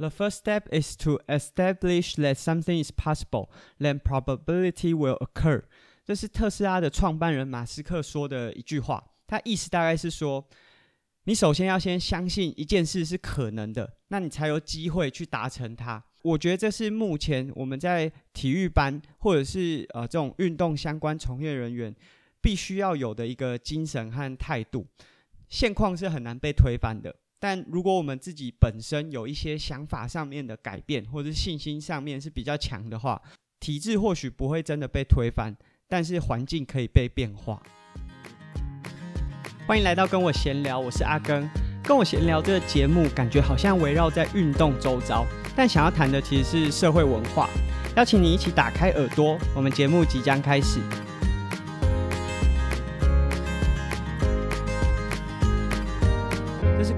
The first step is to establish that something is possible, then probability will occur。这是特斯拉的创办人马斯克说的一句话。他意思大概是说，你首先要先相信一件事是可能的，那你才有机会去达成它。我觉得这是目前我们在体育班或者是呃这种运动相关从业人员必须要有的一个精神和态度。现况是很难被推翻的，但如果我们自己本身有一些想法上面的改变，或者信心上面是比较强的话，体制或许不会真的被推翻，但是环境可以被变化。欢迎来到跟我闲聊，我是阿根。跟我闲聊这个节目，感觉好像围绕在运动周遭，但想要谈的其实是社会文化。邀请你一起打开耳朵，我们节目即将开始。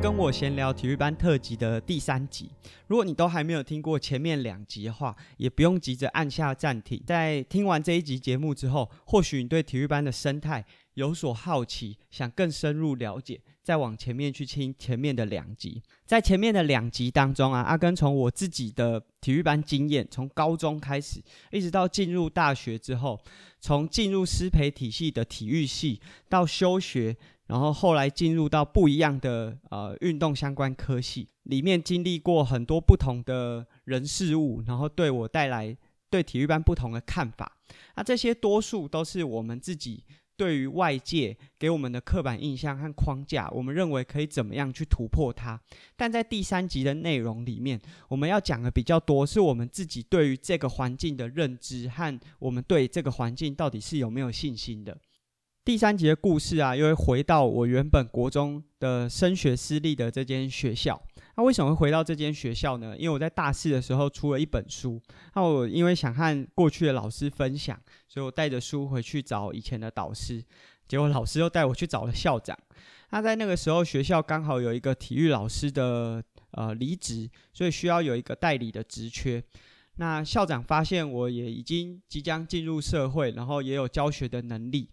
跟我闲聊体育班特辑的第三集。如果你都还没有听过前面两集的话，也不用急着按下暂停。在听完这一集节目之后，或许你对体育班的生态有所好奇，想更深入了解。再往前面去听前面的两集，在前面的两集当中啊，阿根从我自己的体育班经验，从高中开始，一直到进入大学之后，从进入师培体系的体育系到休学，然后后来进入到不一样的呃运动相关科系，里面经历过很多不同的人事物，然后对我带来对体育班不同的看法。那这些多数都是我们自己。对于外界给我们的刻板印象和框架，我们认为可以怎么样去突破它？但在第三集的内容里面，我们要讲的比较多，是我们自己对于这个环境的认知和我们对这个环境到底是有没有信心的。第三集的故事啊，又会回到我原本国中的升学私立的这间学校。那为什么会回到这间学校呢？因为我在大四的时候出了一本书，那我因为想和过去的老师分享，所以我带着书回去找以前的导师，结果老师又带我去找了校长。那在那个时候，学校刚好有一个体育老师的呃离职，所以需要有一个代理的职缺。那校长发现我也已经即将进入社会，然后也有教学的能力。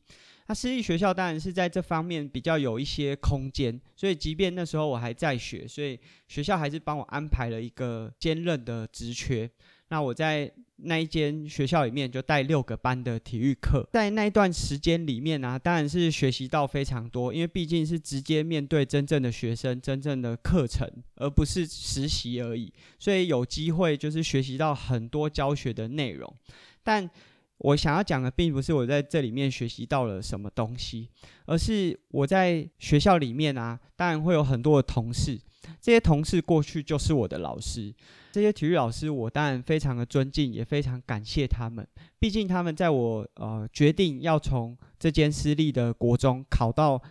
那私立学校当然是在这方面比较有一些空间，所以即便那时候我还在学，所以学校还是帮我安排了一个兼任的职缺。那我在那一间学校里面就带六个班的体育课，在那一段时间里面呢、当然是学习到非常多，因为毕竟是直接面对真正的学生、真正的课程，而不是实习而已，所以有机会就是学习到很多教学的内容，但。我想要讲的并不是我在这里面学习到了什么东西，而是我在学校里面啊，当然会有很多的同事，这些同事过去就是我的老师，这些体育老师我当然非常的尊敬，也非常感谢他们，毕竟他们在我呃决定要从这间私立的国中考到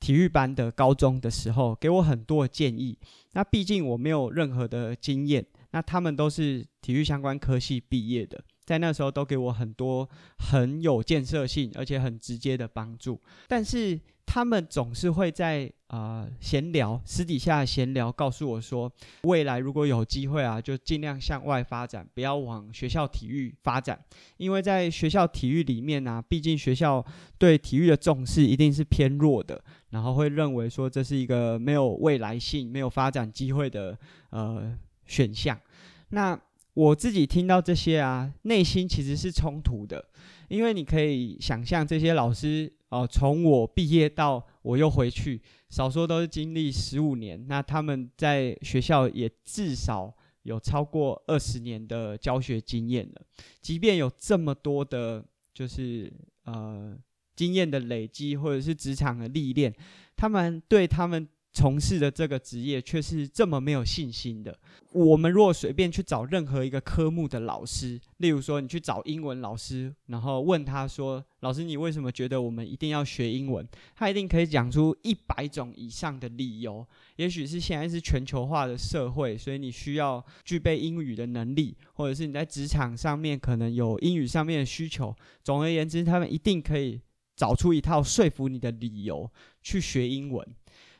体育班的高中的时候，给我很多的建议。那毕竟我没有任何的经验，那他们都是体育相关科系毕业的。在那时候都给我很多很有建设性而且很直接的帮助，但是他们总是会在啊闲聊私底下闲聊告诉我说，未来如果有机会啊，就尽量向外发展，不要往学校体育发展，因为在学校体育里面啊，毕竟学校对体育的重视一定是偏弱的，然后会认为说这是一个没有未来性、没有发展机会的呃选项，那。我自己听到这些啊，内心其实是冲突的，因为你可以想象这些老师哦、从我毕业到我又回去，少说都是经历十五年，那他们在学校也至少有超过二十年的教学经验了。即便有这么多的，就是呃经验的累积或者是职场的历练，他们对他们。从事的这个职业却是这么没有信心的。我们如果随便去找任何一个科目的老师，例如说你去找英文老师，然后问他说：“老师，你为什么觉得我们一定要学英文？”他一定可以讲出一百种以上的理由。也许是现在是全球化的社会，所以你需要具备英语的能力，或者是你在职场上面可能有英语上面的需求。总而言之，他们一定可以找出一套说服你的理由去学英文。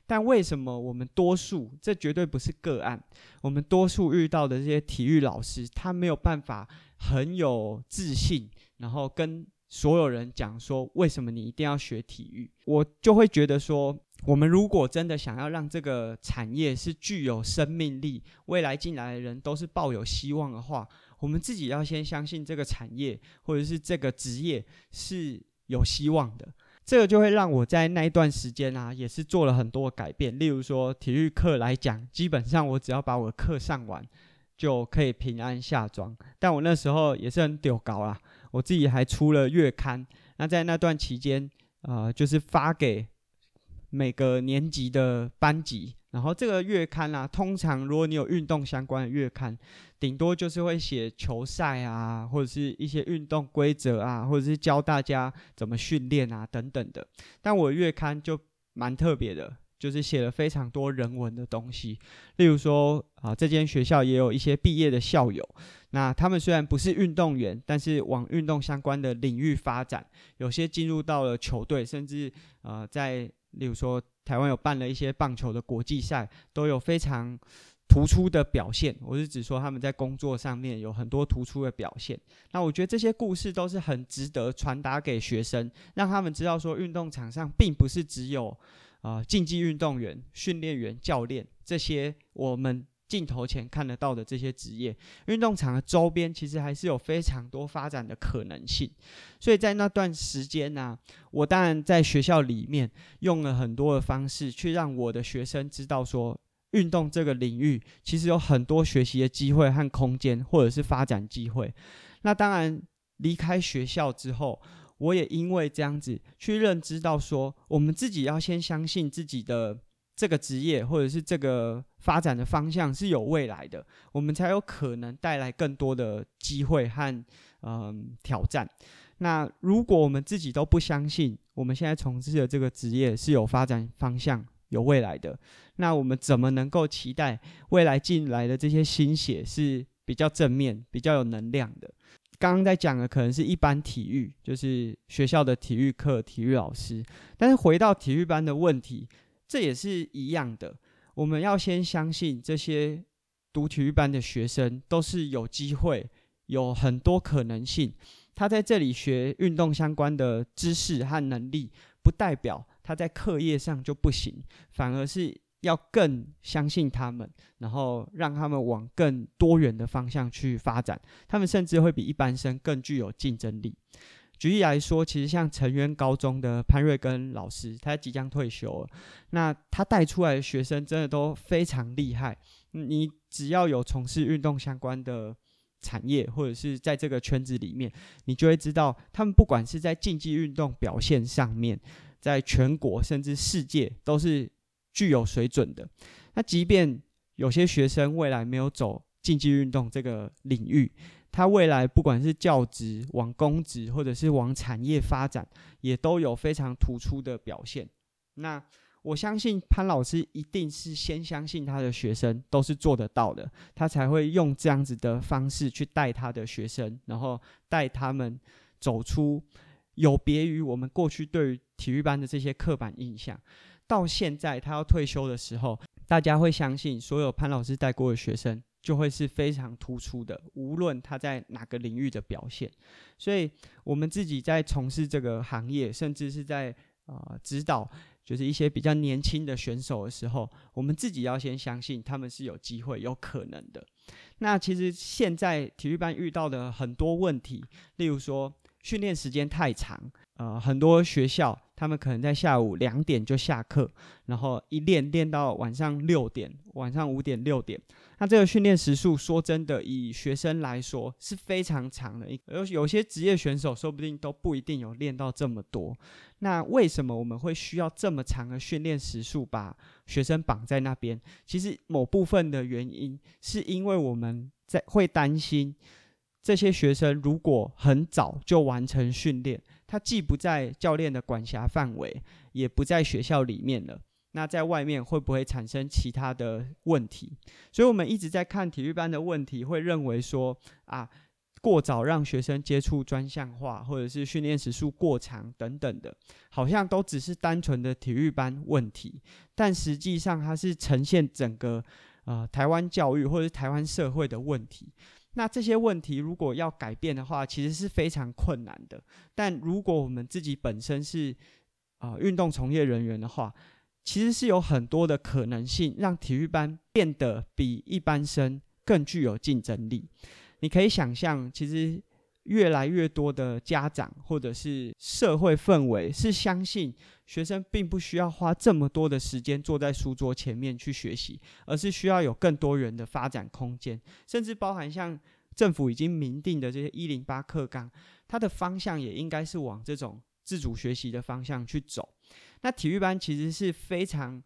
但为什么我们多数，这绝对不是个案，我们多数遇到的这些体育老师，他没有办法很有自信，然后跟所有人讲说，为什么你一定要学体育？我就会觉得说，我们如果真的想要让这个产业是具有生命力，未来进来的人都是抱有希望的话，我们自己要先相信这个产业或者是这个职业是有希望的。这个就会让我在那一段时间啊，也是做了很多改变。例如说，体育课来讲，基本上我只要把我的课上完，就可以平安下庄。但我那时候也是很屌高啊，我自己还出了月刊。那在那段期间，呃，就是发给每个年级的班级。然后这个月刊啊，通常如果你有运动相关的月刊，顶多就是会写球赛啊，或者是一些运动规则啊，或者是教大家怎么训练啊等等的。但我月刊就蛮特别的，就是写了非常多人文的东西。例如说啊，这间学校也有一些毕业的校友，那他们虽然不是运动员，但是往运动相关的领域发展，有些进入到了球队，甚至呃在例如说。台湾有办了一些棒球的国际赛，都有非常突出的表现。我是指说他们在工作上面有很多突出的表现。那我觉得这些故事都是很值得传达给学生，让他们知道说运动场上并不是只有啊竞技运动员、训练员、教练这些我们。镜头前看得到的这些职业，运动场的周边其实还是有非常多发展的可能性。所以在那段时间呢、我当然在学校里面用了很多的方式，去让我的学生知道说，运动这个领域其实有很多学习的机会和空间，或者是发展机会。那当然离开学校之后，我也因为这样子去认知到说，我们自己要先相信自己的。这个职业或者是这个发展的方向是有未来的，我们才有可能带来更多的机会和嗯、挑战。那如果我们自己都不相信我们现在从事的这个职业是有发展方向、有未来的，那我们怎么能够期待未来进来的这些新血是比较正面、比较有能量的？刚刚在讲的可能是一般体育，就是学校的体育课、体育老师，但是回到体育班的问题。这也是一样的，我们要先相信这些读体育班的学生都是有机会，有很多可能性。他在这里学运动相关的知识和能力，不代表他在课业上就不行，反而是要更相信他们，然后让他们往更多元的方向去发展。他们甚至会比一般生更具有竞争力。举例来说，其实像成渊高中的潘瑞根老师，他即将退休了。那他带出来的学生真的都非常厉害。你只要有从事运动相关的产业，或者是在这个圈子里面，你就会知道，他们不管是在竞技运动表现上面，在全国甚至世界都是具有水准的。那即便有些学生未来没有走竞技运动这个领域，他未来不管是教职、往公职，或者是往产业发展，也都有非常突出的表现。那我相信潘老师一定是先相信他的学生都是做得到的，他才会用这样子的方式去带他的学生，然后带他们走出有别于我们过去对于体育班的这些刻板印象。到现在他要退休的时候，大家会相信所有潘老师带过的学生。就会是非常突出的，无论他在哪个领域的表现。所以，我们自己在从事这个行业，甚至是在啊、指导，就是一些比较年轻的选手的时候，我们自己要先相信他们是有机会、有可能的。那其实现在体育班遇到的很多问题，例如说训练时间太长，呃，很多学校。他们可能在下午两点就下课，然后一练练到晚上六点，晚上五点六点。那这个训练时数，说真的，以学生来说是非常长的。有有些职业选手说不定都不一定有练到这么多。那为什么我们会需要这么长的训练时数把学生绑在那边？其实某部分的原因是因为我们在会担心这些学生如果很早就完成训练。他既不在教练的管辖范围，也不在学校里面了。那在外面会不会产生其他的问题？所以我们一直在看体育班的问题，会认为说啊，过早让学生接触专项化，或者是训练时数过长等等的，好像都只是单纯的体育班问题。但实际上，它是呈现整个呃台湾教育或者台湾社会的问题。那这些问题如果要改变的话，其实是非常困难的。但如果我们自己本身是啊、运动从业人员的话，其实是有很多的可能性，让体育班变得比一般生更具有竞争力。你可以想象，其实越来越多的家长或者是社会氛围是相信学生并不需要花这么多的时间坐在书桌前面去学习，而是需要有更多元的发展空间，甚至包含像政府已经明定的这些一零八课纲，它的方向也应该是往这种自主学习的方向去走。那体育班其实是非常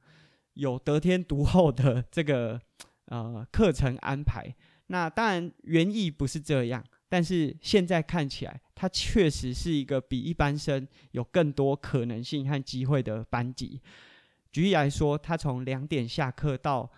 有得天独厚的这个呃课程安排。那当然，原意不是这样，但是现在看起来，它确实是一个比一般生有更多可能性和机会的班级。举例来说，他从两点下课到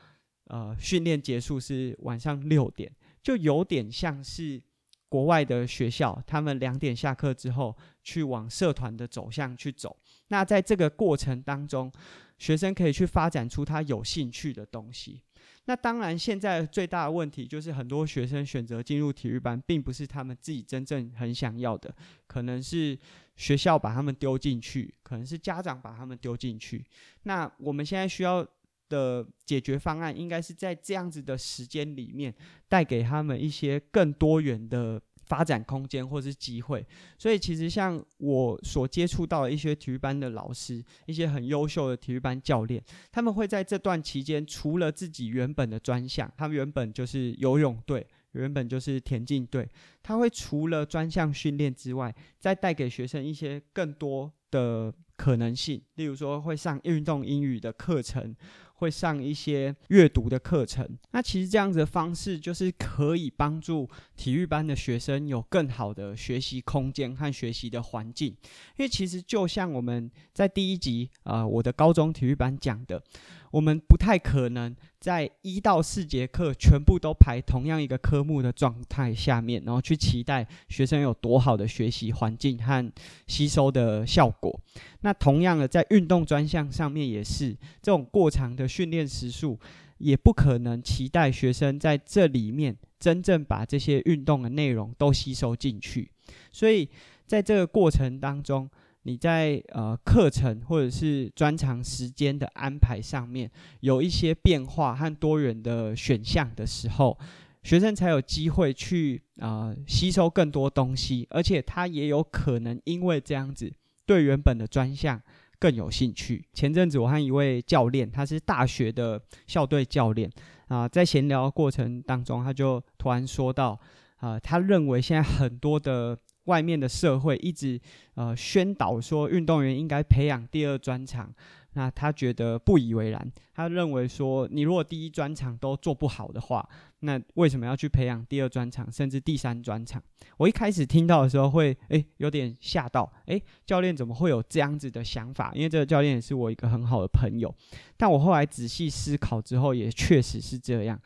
呃训练结束是晚上六点，就有点像是国外的学校，他们两点下课之后去往社团的走向去走。那在这个过程当中，学生可以去发展出他有兴趣的东西。那当然，现在最大的问题就是很多学生选择进入体育班，并不是他们自己真正很想要的，可能是学校把他们丢进去，可能是家长把他们丢进去。那我们现在需要的解决方案，应该是在这样子的时间里面，带给他们一些更多元的。发展空间或是机会，所以其实像我所接触到的一些体育班的老师，一些很优秀的体育班教练，他们会在这段期间，除了自己原本的专项，他们原本就是游泳队，原本就是田径队，他会除了专项训练之外，再带给学生一些更多的可能性，例如说会上运动英语的课程。会上一些阅读的课程，那其实这样子的方式就是可以帮助体育班的学生有更好的学习空间和学习的环境。因为其实就像我们在第一集啊、呃，我的高中体育班讲的。我们不太可能在一到四节课全部都排同样一个科目的状态下面，然后去期待学生有多好的学习环境和吸收的效果。那同样的，在运动专项上面也是，这种过长的训练时数，也不可能期待学生在这里面真正把这些运动的内容都吸收进去。所以在这个过程当中，你在呃课程或者是专长时间的安排上面有一些变化和多元的选项的时候，学生才有机会去啊、呃、吸收更多东西，而且他也有可能因为这样子对原本的专项更有兴趣。前阵子我和一位教练，他是大学的校队教练啊、在闲聊过程当中，他就突然说到啊、他认为现在很多的。外面的社会一直呃宣导说运动员应该培养第二专长，那他觉得不以为然。他认为说，你如果第一专长都做不好的话，那为什么要去培养第二专长甚至第三专长？我一开始听到的时候会诶有点吓到，诶教练怎么会有这样子的想法？因为这个教练也是我一个很好的朋友。但我后来仔细思考之后，也确实是这样。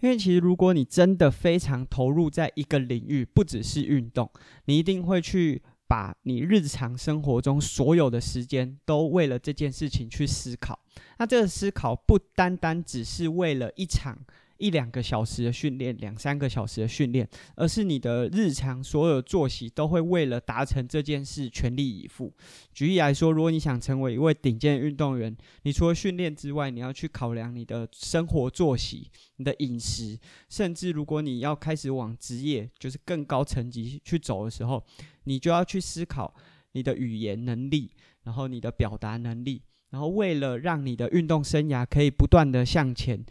因为其实，如果你真的非常投入在一个领域，不只是运动，你一定会去把你日常生活中所有的时间都为了这件事情去思考。那这个思考不单单只是为了一场。一两个小时的训练，两三个小时的训练，而是你的日常所有作息都会为了达成这件事全力以赴。举例来说，如果你想成为一位顶尖运动员，你除了训练之外，你要去考量你的生活作息、你的饮食，甚至如果你要开始往职业，就是更高层级去走的时候，你就要去思考你的语言能力，然后你的表达能力，然后为了让你的运动生涯可以不断的向前。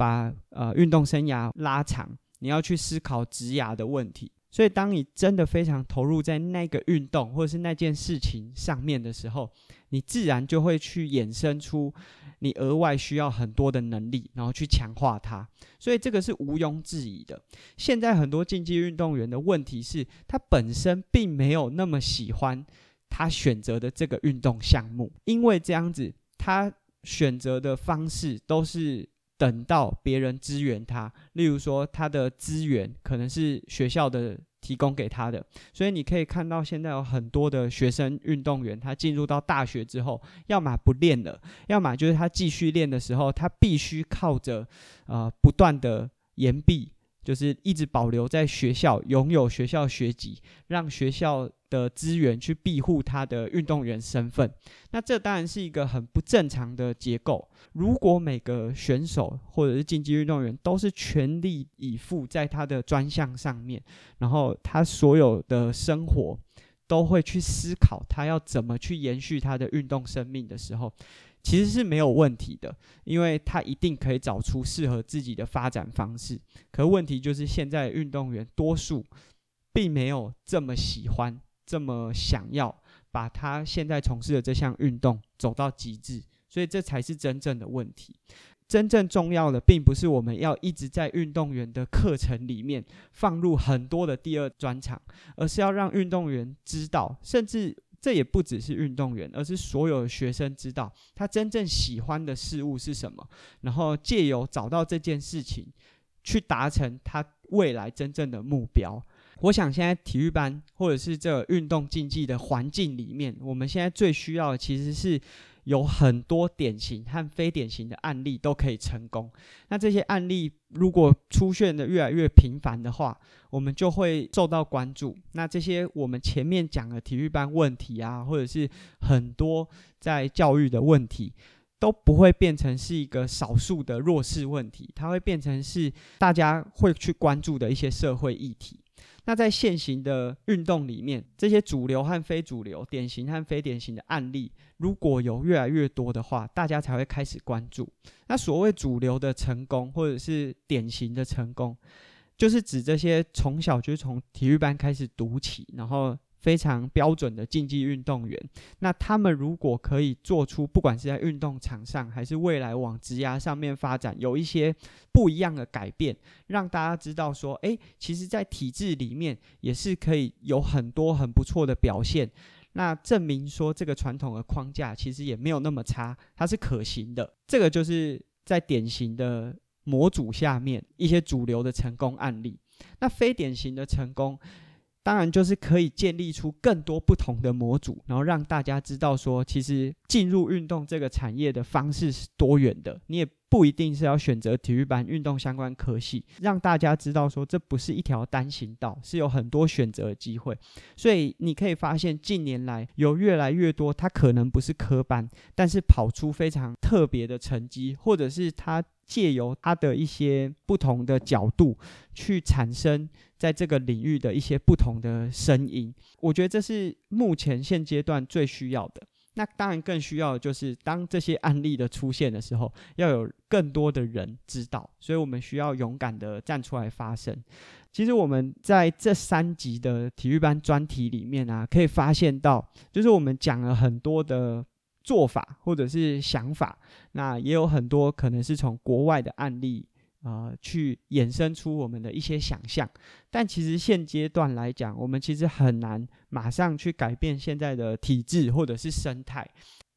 把呃运动生涯拉长，你要去思考职涯的问题。所以，当你真的非常投入在那个运动或者是那件事情上面的时候，你自然就会去衍生出你额外需要很多的能力，然后去强化它。所以，这个是毋庸置疑的。现在很多竞技运动员的问题是，他本身并没有那么喜欢他选择的这个运动项目，因为这样子，他选择的方式都是。等到别人支援他，例如说他的资源可能是学校的提供给他的，所以你可以看到现在有很多的学生运动员，他进入到大学之后，要么不练了，要么就是他继续练的时候，他必须靠着呃不断的延毕，就是一直保留在学校，拥有学校学籍，让学校的资源去庇护他的运动员身份。那这当然是一个很不正常的结构。如果每个选手或者是竞技运动员都是全力以赴在他的专项上面，然后他所有的生活都会去思考他要怎么去延续他的运动生命的时候，其实是没有问题的，因为他一定可以找出适合自己的发展方式。可问题就是现在运动员多数并没有这么喜欢、这么想要把他现在从事的这项运动走到极致，所以这才是真正的问题。真正重要的，并不是我们要一直在运动员的课程里面放入很多的第二专场，而是要让运动员知道，甚至。这也不只是运动员，而是所有的学生知道他真正喜欢的事物是什么，然后借由找到这件事情，去达成他未来真正的目标。我想现在体育班或者是这运动竞技的环境里面，我们现在最需要的其实是。有很多典型和非典型的案例都可以成功。那这些案例如果出现的越来越频繁的话，我们就会受到关注。那这些我们前面讲的体育班问题啊，或者是很多在教育的问题，都不会变成是一个少数的弱势问题，它会变成是大家会去关注的一些社会议题。那在现行的运动里面，这些主流和非主流、典型和非典型的案例，如果有越来越多的话，大家才会开始关注。那所谓主流的成功，或者是典型的成功，就是指这些从小就从体育班开始读起，然后。非常标准的竞技运动员，那他们如果可以做出，不管是在运动场上，还是未来往职涯上面发展，有一些不一样的改变，让大家知道说，诶，其实，在体制里面也是可以有很多很不错的表现。那证明说，这个传统的框架其实也没有那么差，它是可行的。这个就是在典型的模组下面一些主流的成功案例。那非典型的成功。当然，就是可以建立出更多不同的模组，然后让大家知道说，其实进入运动这个产业的方式是多元的。你也不一定是要选择体育班运动相关科系，让大家知道说，这不是一条单行道，是有很多选择的机会。所以你可以发现，近年来有越来越多，他可能不是科班，但是跑出非常特别的成绩，或者是他。借由他的一些不同的角度，去产生在这个领域的一些不同的声音，我觉得这是目前现阶段最需要的。那当然更需要的就是，当这些案例的出现的时候，要有更多的人知道，所以我们需要勇敢的站出来发声。其实我们在这三集的体育班专题里面啊，可以发现到，就是我们讲了很多的。做法或者是想法，那也有很多可能是从国外的案例啊、去衍生出我们的一些想象。但其实现阶段来讲，我们其实很难马上去改变现在的体制或者是生态。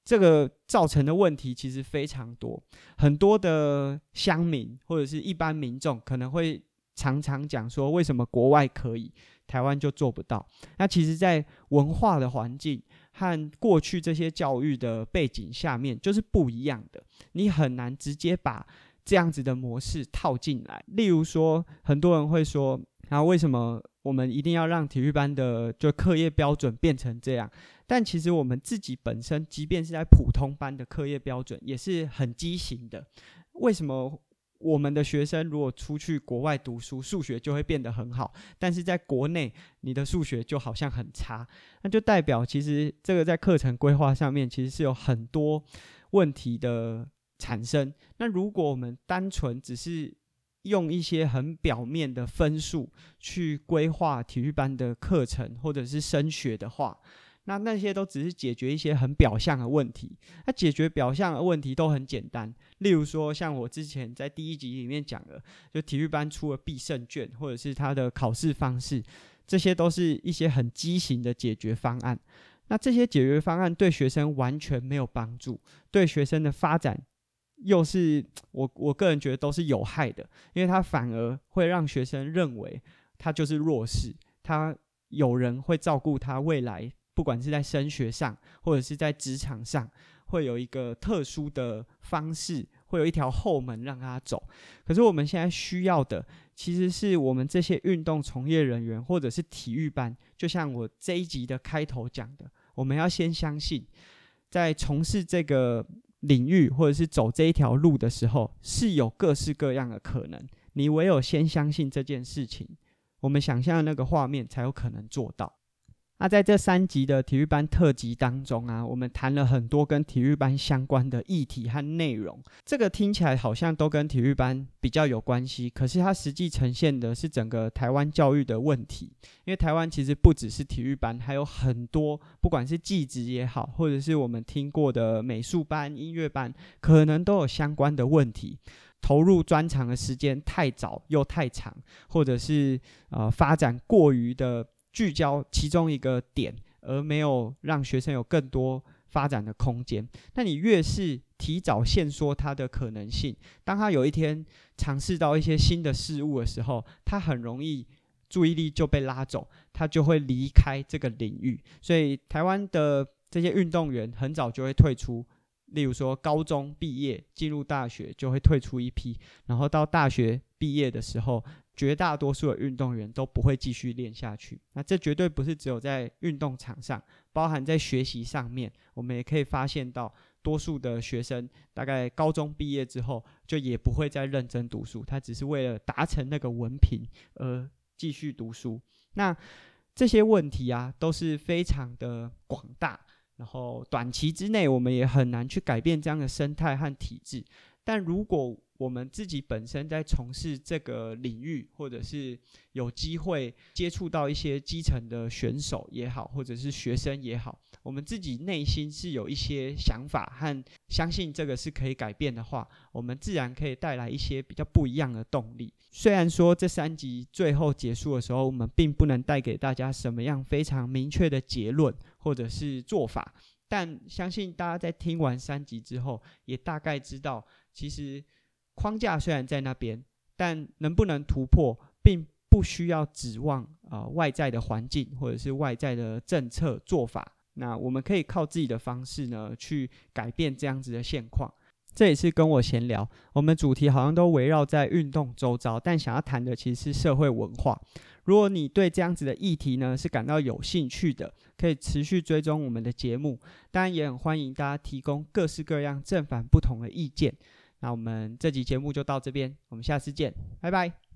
这个造成的问题其实非常多，很多的乡民或者是一般民众可能会常常讲说，为什么国外可以，台湾就做不到？那其实，在文化的环境。和过去这些教育的背景下面就是不一样的，你很难直接把这样子的模式套进来。例如说，很多人会说，啊，为什么我们一定要让体育班的就课业标准变成这样？但其实我们自己本身，即便是在普通班的课业标准，也是很畸形的。为什么？我们的学生如果出去国外读书，数学就会变得很好，但是在国内，你的数学就好像很差，那就代表其实这个在课程规划上面其实是有很多问题的产生。那如果我们单纯只是用一些很表面的分数去规划体育班的课程或者是升学的话，那那些都只是解决一些很表象的问题，那解决表象的问题都很简单。例如说，像我之前在第一集里面讲的，就体育班出了必胜卷，或者是他的考试方式，这些都是一些很畸形的解决方案。那这些解决方案对学生完全没有帮助，对学生的发展又是我我个人觉得都是有害的，因为他反而会让学生认为他就是弱势，他有人会照顾他未来。不管是在升学上，或者是在职场上，会有一个特殊的方式，会有一条后门让他走。可是我们现在需要的，其实是我们这些运动从业人员或者是体育班，就像我这一集的开头讲的，我们要先相信，在从事这个领域或者是走这一条路的时候，是有各式各样的可能。你唯有先相信这件事情，我们想象的那个画面才有可能做到。那在这三集的体育班特辑当中啊，我们谈了很多跟体育班相关的议题和内容。这个听起来好像都跟体育班比较有关系，可是它实际呈现的是整个台湾教育的问题。因为台湾其实不只是体育班，还有很多，不管是技职也好，或者是我们听过的美术班、音乐班，可能都有相关的问题。投入专长的时间太早又太长，或者是呃发展过于的。聚焦其中一个点，而没有让学生有更多发展的空间。那你越是提早限缩他的可能性，当他有一天尝试到一些新的事物的时候，他很容易注意力就被拉走，他就会离开这个领域。所以台湾的这些运动员很早就会退出，例如说高中毕业进入大学就会退出一批，然后到大学毕业的时候。绝大多数的运动员都不会继续练下去。那这绝对不是只有在运动场上，包含在学习上面，我们也可以发现到，多数的学生大概高中毕业之后，就也不会再认真读书，他只是为了达成那个文凭而继续读书。那这些问题啊，都是非常的广大，然后短期之内我们也很难去改变这样的生态和体制。但如果我们自己本身在从事这个领域，或者是有机会接触到一些基层的选手也好，或者是学生也好，我们自己内心是有一些想法和相信这个是可以改变的话，我们自然可以带来一些比较不一样的动力。虽然说这三集最后结束的时候，我们并不能带给大家什么样非常明确的结论或者是做法，但相信大家在听完三集之后，也大概知道其实。框架虽然在那边，但能不能突破，并不需要指望啊、呃、外在的环境或者是外在的政策做法。那我们可以靠自己的方式呢，去改变这样子的现况。这也是跟我闲聊，我们主题好像都围绕在运动周遭，但想要谈的其实是社会文化。如果你对这样子的议题呢是感到有兴趣的，可以持续追踪我们的节目。当然，也很欢迎大家提供各式各样正反不同的意见。那我们这集节目就到这边，我们下次见，拜拜。